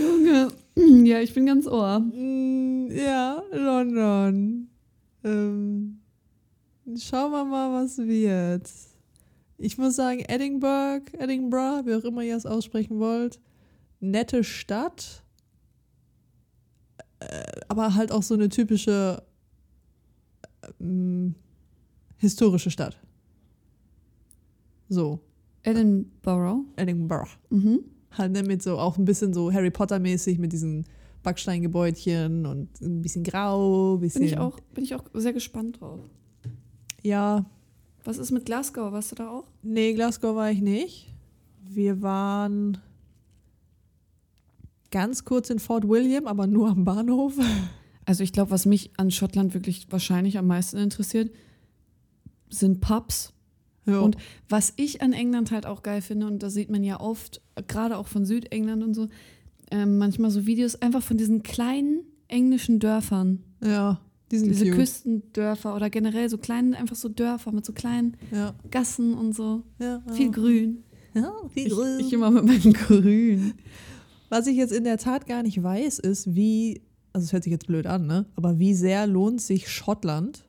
Junge. Ja, ich bin ganz ohr. Mm, ja, London. Ähm, schauen wir mal, was wird. Ich muss sagen, Edinburgh, Edinburgh, wie auch immer ihr es aussprechen wollt, nette Stadt. Äh, aber halt auch so eine typische ähm, historische Stadt. So, Edinburgh. Edinburgh. Mhm. Halt ne, mit so auch ein bisschen so Harry Potter-mäßig mit diesen Backsteingebäudchen und ein bisschen grau, bisschen. Bin ich auch, bin ich auch sehr gespannt drauf. Ja, Was ist mit Glasgow? Warst du da auch? nee, Glasgow war ich nicht. Wir waren ganz kurz in Fort William, aber nur am Bahnhof. Also ich glaube, was mich an Schottland wirklich wahrscheinlich am meisten interessiert, sind Pubs. Ja. Und was ich an England halt auch geil finde, und da sieht man ja oft, gerade auch von Südengland und so, ähm, manchmal so Videos einfach von diesen kleinen englischen Dörfern. ja, die Diese cute. Küstendörfer oder generell so kleinen, einfach so Dörfer mit so kleinen Ja, Gassen und so. ja, ja. Viel Grün. Ja, viel Ich, grün. ich immer mit meinem Grün. Was ich jetzt in der Tat gar nicht weiß, ist, wie, also es hört sich jetzt blöd an, ne? Aber wie sehr lohnt sich Schottland?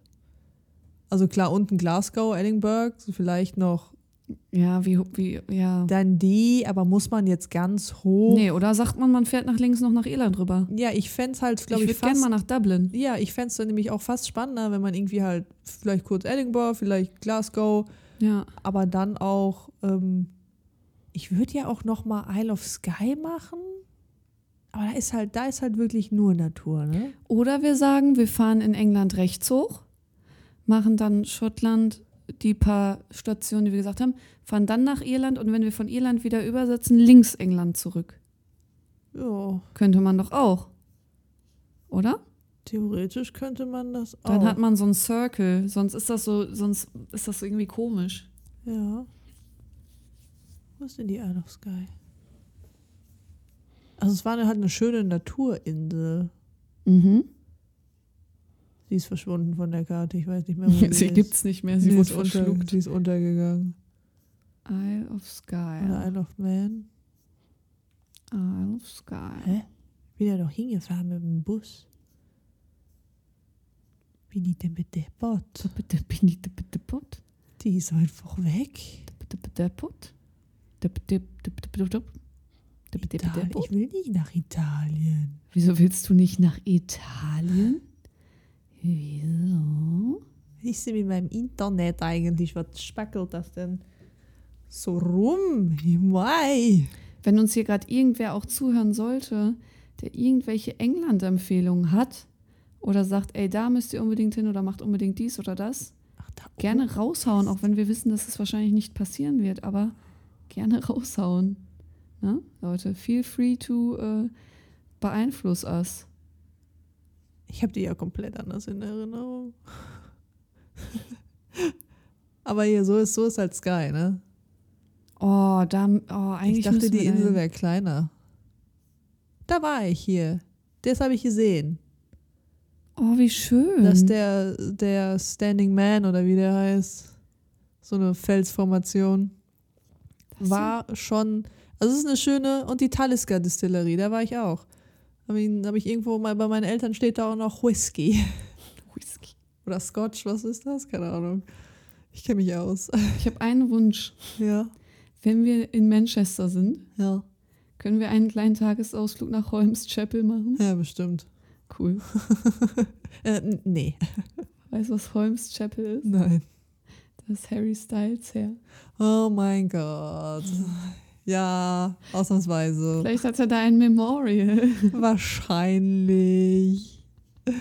Also klar, unten Glasgow, Edinburgh, so vielleicht noch Ja, wie, wie, ja. dann die, aber muss man jetzt ganz hoch? Nee, oder sagt man, man fährt nach links noch nach Irland rüber? Ja, ich fände es halt, Ich glaube ich, würde gerne mal nach Dublin. ja, ich fände es dann nämlich auch fast spannender, wenn man irgendwie halt vielleicht kurz Edinburgh, vielleicht Glasgow, Ja. aber dann auch, ähm, ich würde ja auch noch mal Isle of Skye machen. Aber da ist halt, da ist halt wirklich nur Natur, ne? Oder wir sagen, wir fahren in England rechts hoch, machen dann Schottland die paar Stationen, die wir gesagt haben, fahren dann nach Irland und wenn wir von Irland wieder übersetzen, links England zurück. Ja, Könnte man doch auch. Oder? theoretisch könnte man das auch. Dann hat man so einen Circle, sonst ist das so, sonst ist das so irgendwie komisch. Ja. Wo ist denn die Isle of Skye? Also es war halt eine schöne Naturinsel. Mhm. Sie ist verschwunden von der Karte. Ich weiß nicht mehr, wo sie, Sie ist. gibt's nicht mehr, sie sie, wurde ist unter, verschluckt. sie ist untergegangen. Isle of Skye. Oder Isle of Man. Isle of Skye. Hä? Bin ja doch hingefahren mit dem Bus. Bin ich denn bedeppert? Bitte bin ich der bitte Pott? Die ist einfach weg. Pott? Ich will nicht nach Italien. Wieso willst du nicht nach Italien? Wieso? Ich sehe mit meinem Internet eigentlich, was spackelt das denn so rum? Mai. Wenn uns hier gerade irgendwer auch zuhören sollte, der irgendwelche England-Empfehlungen hat oder sagt, ey, da müsst ihr unbedingt hin oder macht unbedingt dies oder das, Ach, da gerne raushauen, auch wenn wir wissen, dass es wahrscheinlich nicht passieren wird, aber gerne raushauen. Ne? Leute, feel free to äh, beeinfluss us. Ich habe die ja komplett anders in Erinnerung. Aber hier, so ist, so ist halt Sky, ne? Oh, da, oh, eigentlich Ich dachte, die Insel wäre kleiner. Da war ich hier. Das habe ich gesehen. Oh, wie schön. Dass der, der Standing Man oder wie der heißt, so eine Felsformation, Das war schon. Also, es ist eine schöne. Und die Talisker Distillerie, da war ich auch. Habe ich, hab ich irgendwo mal bei meinen Eltern steht da auch noch Whisky. Whisky. Oder Scotch, was ist das? Keine Ahnung. Ich kenne mich aus. Ich habe einen Wunsch. Ja, Wenn wir in Manchester sind, ja. können wir einen kleinen Tagesausflug nach Holmes Chapel machen. Ja, bestimmt. Cool. Äh, nee, Weißt du, was Holmes Chapel ist? nein. Das ist Harry Styles her. Oh mein Gott. Ja, ausnahmsweise. Vielleicht hat er da ein Memorial. Wahrscheinlich. Oh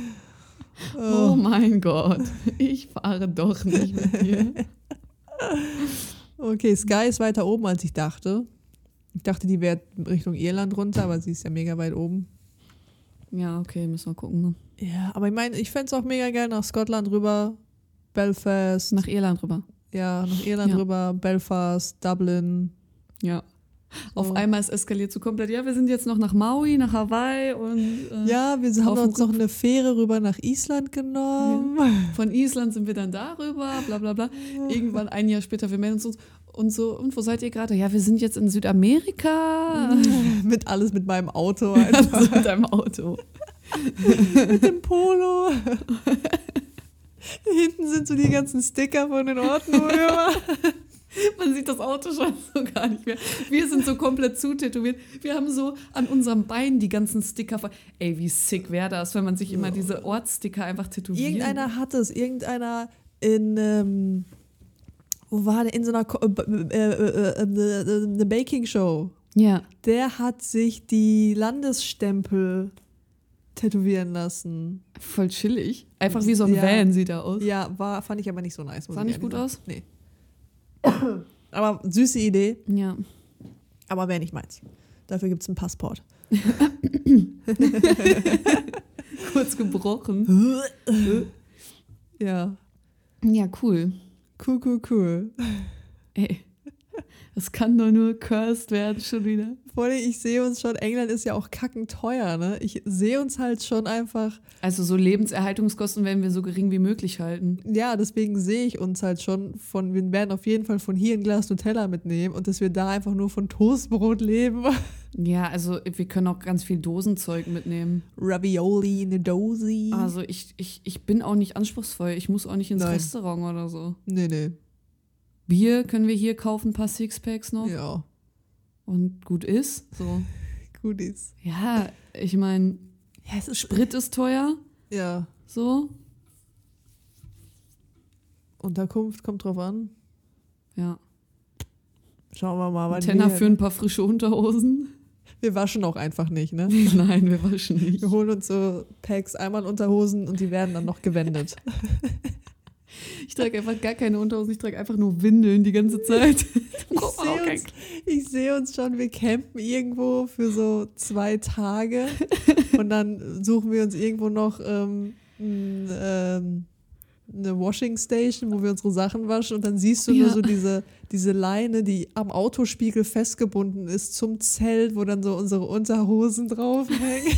Oh. mein Gott. Ich fahre doch nicht mit dir. Okay, Sky ist weiter oben, als ich dachte. Ich dachte, die wäre Richtung Irland runter, aber sie ist ja mega weit oben. Ja, okay, müssen wir gucken. Ne? Ja, aber ich meine, ich fände es auch mega geil nach Schottland rüber, Belfast, Nach Irland rüber. ja, nach Irland Ja. rüber, Belfast, Dublin. Ja. Auf So. einmal ist eskaliert so komplett. Ja, wir sind jetzt noch nach Maui, nach Hawaii und äh, Ja, wir haben Auf uns noch eine Fähre rüber nach Island genommen. von Island sind wir dann darüber, bla bla bla. Irgendwann ein Jahr später, wir melden uns und so, und wo seid ihr gerade? Ja, wir sind jetzt in Südamerika. mit alles mit meinem Auto Also einfach. mit deinem Auto. mit dem Polo. Hinten sind so die ganzen Sticker von den Orten, wo wir waren. Man sieht das Auto schon so gar nicht mehr. Wir sind so komplett zutätowiert. Wir haben so an unserem Bein die ganzen Sticker. Ey, wie sick wäre das, wenn man sich immer diese Ortssticker einfach tätowiert. Irgendeiner hat es, irgendeiner in, ähm, wo war der, in so einer Ko- äh, äh, äh, äh, äh, eine Baking-Show. Ja. Der hat sich die Landesstempel tätowieren lassen. Voll chillig. Einfach wie so ein Ja. Van sieht er aus. Ja, war, fand ich aber nicht so nice. Sah ich nicht gut aus? Nee. aber süße Idee, Ja. aber wäre nicht meins. Dafür gibt es ein Passport. Kurz gebrochen. ja, Ja, cool. cool, cool, cool. Ey. Das kann doch nur cursed werden schon wieder. Vor allem, ich sehe uns schon, England ist ja auch kackend teuer, ne? Ich sehe uns halt schon einfach, Also so Lebenserhaltungskosten werden wir so gering wie möglich halten. ja, deswegen sehe ich uns halt schon von, wir werden auf jeden Fall von hier ein Glas Nutella mitnehmen und dass wir da einfach nur von Toastbrot leben. Ja, also wir können auch ganz viel Dosenzeug mitnehmen. Ravioli in a Dosi. Also ich, ich, ich bin auch nicht anspruchsvoll. Ich muss auch nicht ins Nein. Restaurant oder so. Nee, nee. Bier können wir hier kaufen, ein paar Sixpacks noch. Ja, Und gut ist. So. Goodies. Ja, ich meine, Ja, es ist Sprit ist teuer. Ja, So. Unterkunft kommt drauf an. Ja. Schauen wir mal, wann Tenner für ein paar frische Unterhosen. wir waschen auch einfach nicht, ne? Nein, wir waschen nicht. Wir holen uns so Packs einmal Unterhosen und die werden dann noch gewendet. Ich trage einfach gar keine Unterhosen, ich trage einfach nur Windeln die ganze Zeit. Ich sehe uns, ich seh uns schon, wir campen irgendwo für so zwei Tage und dann suchen wir uns irgendwo noch ähm, ähm, eine Washing Station, wo wir unsere Sachen waschen und dann siehst du nur Ja. so diese, diese Leine, die am Autospiegel festgebunden ist zum Zelt, wo dann so unsere Unterhosen draufhängen.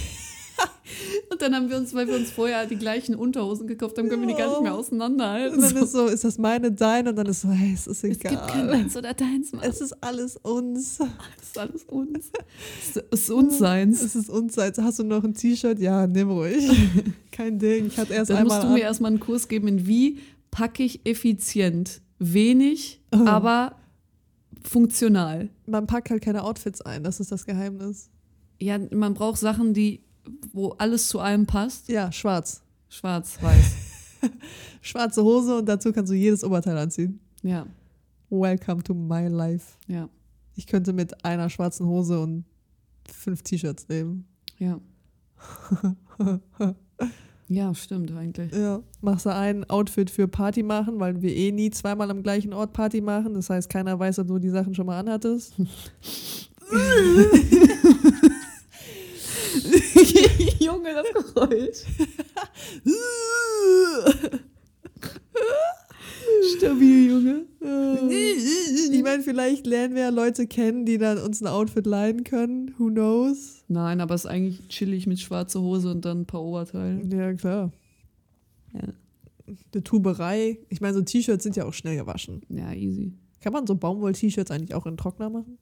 Und dann haben wir uns, weil wir uns vorher die gleichen Unterhosen gekauft haben, können wir die gar nicht mehr Und auseinanderhalten. dann So. ist so, ist das meine, deine? Und dann ist so, hey, es ist Es gibt kein egal. Deins oder Deins, Mann. Es ist alles uns. Das ist alles uns. Es ist uns seins. Es ist uns. Jetzt hast du noch ein T-Shirt? Ja, nimm ruhig. Kein Ding. Ich hatte erst Dann einmal musst du mir erstmal einen Kurs geben, in wie packe ich effizient, wenig, Oh. aber funktional. Man packt halt keine Outfits ein. Das ist das Geheimnis. Ja, man braucht Sachen, die, wo alles zu allem passt. Ja, schwarz. Schwarz, weiß. Schwarze Hose und dazu kannst du jedes Oberteil anziehen. Ja, Welcome to my life. ja, Ich könnte mit einer schwarzen Hose und fünf T-Shirts leben. ja. Ja, stimmt eigentlich. Ja. Machst du ein Outfit für Party machen, weil wir eh nie zweimal am gleichen Ort Party machen. Das heißt, keiner weiß, ob du die Sachen schon mal anhattest. Junge, das Geräusch. Stabil, Junge. Ich meine, vielleicht lernen wir ja Leute kennen, die dann uns ein Outfit leihen können. Who knows? Nein, aber es ist eigentlich chillig mit schwarzer Hose und dann ein paar Oberteilen. Ja, klar. Ja. Eine Tuberei. Ich meine, so T-Shirts sind ja auch schnell gewaschen. Ja, easy. Kann man so Baumwoll-T-Shirts eigentlich auch in Trockner machen?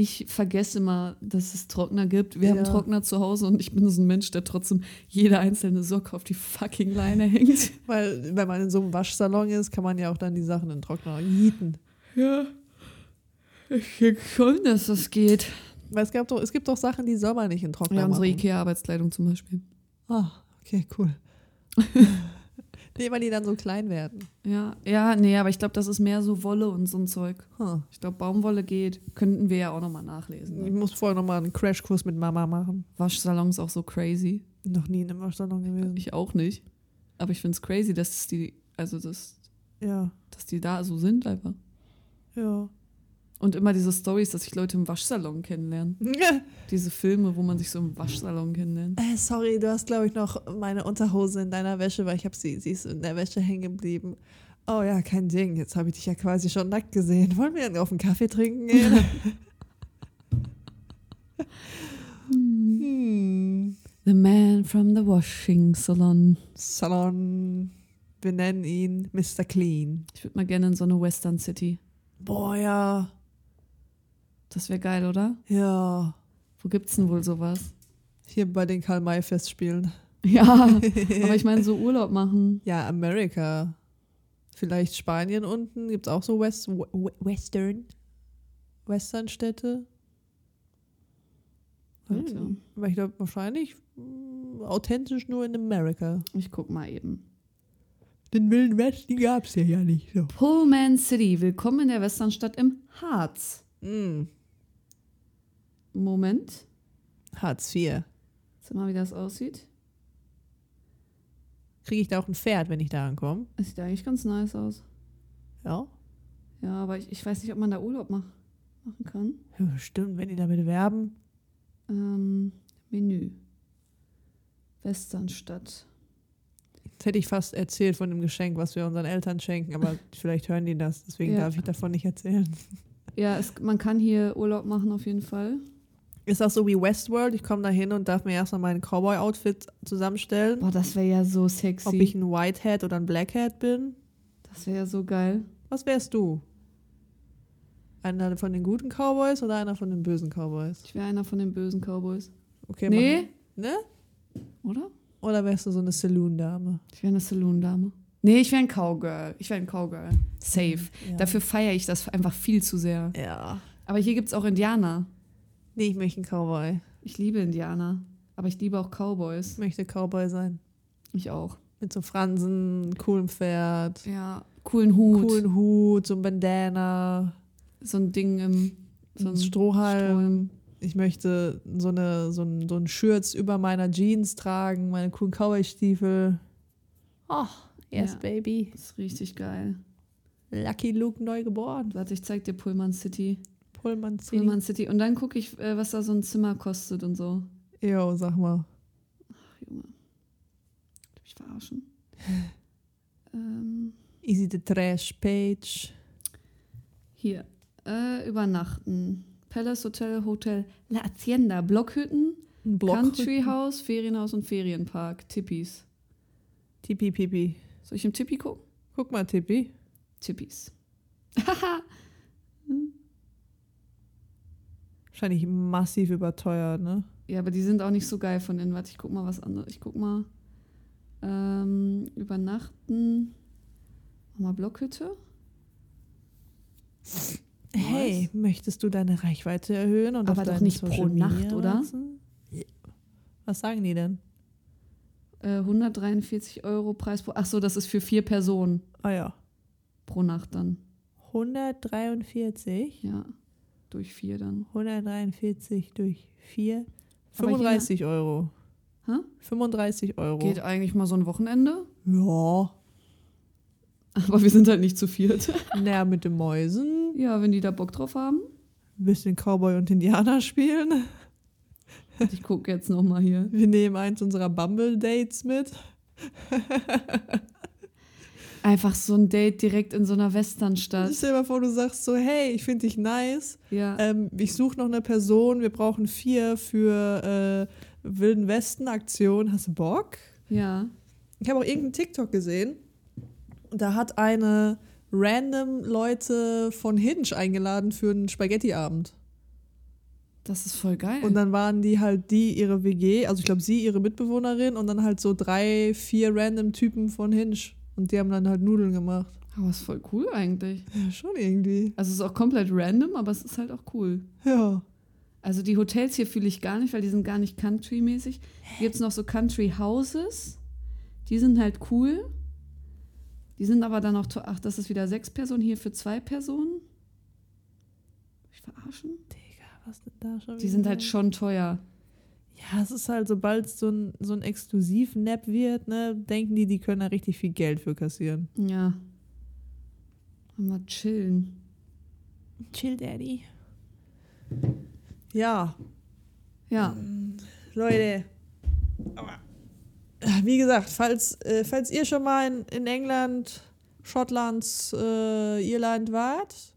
Ich vergesse immer, dass es Trockner gibt. Wir haben Ja. einen Trockner zu Hause und ich bin so ein Mensch, der trotzdem jede einzelne Socke auf die fucking Leine hängt. Weil, wenn man in so einem Waschsalon ist, kann man ja auch dann die Sachen in den Trockner jieten. Ja. Ich denke schon, dass das geht. Weil es, gab doch, es gibt doch Sachen, die soll man nicht in Trockner Ja, unsere machen. Ikea-Arbeitskleidung zum Beispiel. Ah, okay, cool. nee, weil die dann so klein werden. Ja, ja, nee, aber ich glaube, das ist mehr so Wolle und so ein Zeug. Huh. Ich glaube, Baumwolle geht. Könnten wir ja auch nochmal nachlesen. Ich Ne? muss vorher nochmal einen Crashkurs mit Mama machen. Waschsalons auch so crazy. Noch nie in einem Waschsalon gewesen. Ich auch nicht. Aber ich finde es crazy, dass die, also das, ja, dass die da so sind einfach. ja. Und immer diese Stories, dass sich Leute im Waschsalon kennenlernen. Diese Filme, wo man sich so im Waschsalon kennenlernt. Äh, sorry, du hast, glaube ich, noch meine Unterhose in deiner Wäsche, weil ich habe sie, sie ist in der Wäsche hängen geblieben. Oh ja, kein Ding. Jetzt habe ich dich ja quasi schon nackt gesehen. Wollen wir denn auf einen Kaffee trinken gehen? hm. The man from the washing salon. Salon. Wir nennen ihn Mr. Clean. Ich würde mal gerne in so eine Western City. Boah, ja. Das wäre geil, oder? Ja. Wo gibt's denn wohl sowas? Hier bei den Karl-May-Festspielen. Ja, aber ich meine, so Urlaub machen. Ja, Amerika. Vielleicht Spanien unten. Gibt es auch so West, We- Western? Westernstädte? Warte. Hm. Aber ich glaube wahrscheinlich mm, authentisch nur in Amerika. Ich guck mal eben. Den Wilden Westen gab es ja ja nicht so. Pullman City, willkommen in der Westernstadt im Harz. Mm. Moment. Hartz IV. Sag mal, wie das aussieht. Kriege ich da auch ein Pferd, wenn ich da ankomme? Das sieht eigentlich ganz nice aus. Ja. Ja, aber ich, ich weiß nicht, ob man da Urlaub mach, machen kann. ja. Stimmt, wenn die damit werben. Ähm, Menü. Westernstadt. Jetzt hätte ich fast erzählt von dem Geschenk, was wir unseren Eltern schenken, aber vielleicht hören die das. Deswegen Ja. darf ich davon nicht erzählen. Ja, es, man kann hier Urlaub machen auf jeden Fall. Ist das so wie Westworld? Ich komme da hin und darf mir erstmal mein Cowboy-Outfit zusammenstellen. Boah, das wäre ja so sexy. Ob ich ein White Hat oder ein Black Hat bin? das wäre ja so geil. Was wärst du? Einer von den guten Cowboys oder einer von den bösen Cowboys? Ich wäre einer von den bösen Cowboys. Okay, nee, Ne? oder? Oder wärst du so eine Saloon-Dame? Ich wäre eine Saloon-Dame. Nee, ich wäre ein Cowgirl. Ich wäre ein Cowgirl. Safe. Ja. Dafür feiere ich das einfach viel zu sehr. Ja. Aber hier gibt es auch Indianer. Nee, ich möchte ein Cowboy. Ich liebe Indianer. Aber ich liebe auch Ich Cowboys. möchte Cowboy sein. Ich auch. Mit so Fransen, coolem Pferd, Ja, coolen Hut. coolen Hut, so ein Bandana, So ein Ding im so ein Strohhalm. Strohhalm. Ich möchte so, eine, so, ein, so ein Schürz über meiner Jeans tragen, meine coolen Cowboy-Stiefel. Oh, yes, Ja. baby. Das ist richtig geil. Lucky Luke neu geboren. Warte, ich zeig dir Pullman City. Pullman City. Pullman City. Und dann gucke ich, äh, was da so ein Zimmer kostet und so. Jo, sag mal. Ach, Junge. Will mich verarschen. ähm, Easy the Trash Page. hier. Äh, übernachten. Palace Hotel, Hotel La Hacienda. Blockhütten, Block. Country House, Ferienhaus und Ferienpark. Tippis. Tippi Pipi. Soll ich im Tippi gucken? Guck mal, Tippi. Tippis. Wahrscheinlich massiv überteuert, ne? Ja, aber die sind auch nicht so geil von innen. Warte, ich guck mal was anderes. Ich guck mal. Ähm, übernachten. Mach mal Blockhütte. Hey, möchtest du deine Reichweite erhöhen und Aber doch nicht Social pro Nacht, Media oder? wachsen? Was sagen die denn? Äh, 143 Euro Preis pro. Ach so, das ist für vier Personen Ah ja. pro Nacht dann. 143. Ja. Durch vier dann. 143 durch 4. Aber hier- 35 Euro. Hä? 35 Euro. Geht eigentlich mal so ein Wochenende. Ja. Aber wir sind halt nicht zu viert. Naja, mit den Mäusen. ja, wenn die da Bock drauf haben. Bisschen Cowboy und Indianer spielen. Ich gucke jetzt noch mal hier. Wir nehmen eins unserer Bumble-Dates mit. Einfach so ein Date direkt in so einer Westernstadt. Stell dir mal vor, du sagst so, hey, ich finde dich nice. Ja. Ähm, ich suche noch eine Person. Wir brauchen vier für äh, Wilden Westen-Aktion. Hast du Bock? ja. Ich habe auch irgendeinen TikTok gesehen. Da hat eine random Leute von Hinge eingeladen für einen Spaghetti-Abend. Das ist voll geil. Und dann waren die halt die ihre WG, also ich glaube sie ihre Mitbewohnerin und dann halt so drei, vier random Typen von Hinge. Und die haben dann halt Nudeln gemacht. aber ist voll cool eigentlich. Ja, schon irgendwie. Also es ist auch komplett random, aber es ist halt auch cool. Ja. Also die Hotels hier fühle ich gar nicht, weil die sind gar nicht Country-mäßig. Hier gibt es noch so Country Houses. Die sind halt cool. Die sind aber dann auch, teuer. ach, das ist wieder sechs Personen, hier für zwei Personen. Ich verarschen? Digga, was denn da schon Die sind halt schon teuer. Ja, es ist halt, sobald es so ein, so ein Exklusiv-Nap wird, ne, denken die, die können da richtig viel Geld für kassieren. Ja. Mal chillen. Chill Daddy. Ja, Ja, Leute. Aber, wie gesagt, falls, äh, falls ihr schon mal in, in England, Schottland, äh, Irland wart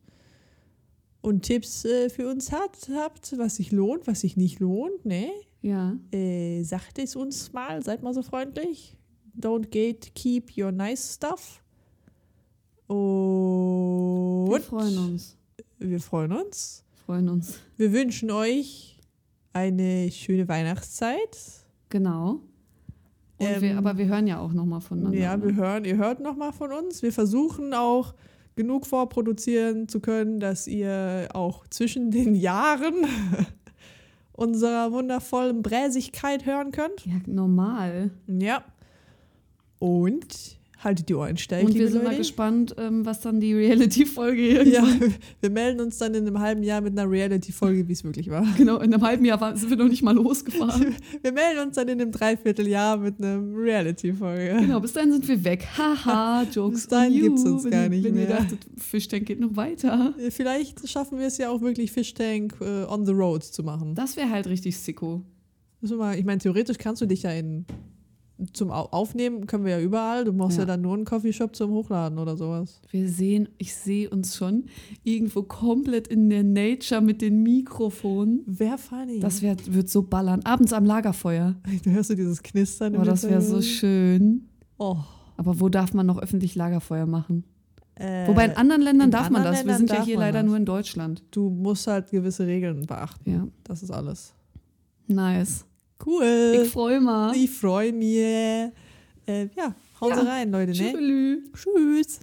und Tipps äh, für uns hat, habt, was sich lohnt, was sich nicht lohnt, ne? Ja. Äh, sagt es uns mal, seid mal so freundlich. Don't get, keep your nice stuff. Und Wir freuen uns. wir freuen uns. Freuen uns. Wir wünschen euch eine schöne Weihnachtszeit. Genau. Ähm, wir, aber wir hören ja auch nochmal voneinander. Ja, ne? wir hören, ihr hört nochmal von uns. Wir versuchen auch genug vorproduzieren zu können, dass ihr auch zwischen den Jahren unserer wundervollen Bräsigkeit hören könnt. ja, normal. Ja. Und haltet die Ohren steif, Und wir sind mal Leute. gespannt, ähm, was dann die Reality-Folge Ja, irgendwann. wir melden uns dann in einem halben Jahr mit einer Reality-Folge, wie es wirklich war. Genau, in einem halben Jahr sind wir noch nicht mal losgefahren. Wir melden uns dann in einem Dreivierteljahr mit einer Reality-Folge. genau, bis dahin sind wir weg. Haha, Jokes Bis dahin you. gibt's uns wenn, gar ihr- nicht Wenn ihr mehr. dachtet, Fischtank geht noch weiter. Äh, Vielleicht schaffen wir es ja auch wirklich Fishtank äh, on the road zu machen. Das wäre halt richtig sicko. Mal, ich meine, theoretisch kannst du dich ja in zum Au- Aufnehmen können wir ja überall. Du brauchst ja, Ja. dann nur einen Coffeeshop zum Hochladen oder sowas. Wir sehen, ich sehe uns schon irgendwo komplett in der Nature mit den Mikrofonen. Wäre funny. Das wär, wird so ballern. Abends am Lagerfeuer. du hörst du dieses Knistern. im Oh, das wäre so schön. Oh. Aber wo darf man noch öffentlich Lagerfeuer machen? Äh, Wobei in anderen Ländern in darf man anderen das. Wir Ländern sind ja hier man leider das. nur in Deutschland. du musst halt gewisse Regeln beachten. Ja, Das ist alles. nice. Cool. Ich freue mich. Ich freue mich. Äh, ja, hauen Ja. Rein, Leute. Ne? Tschüss.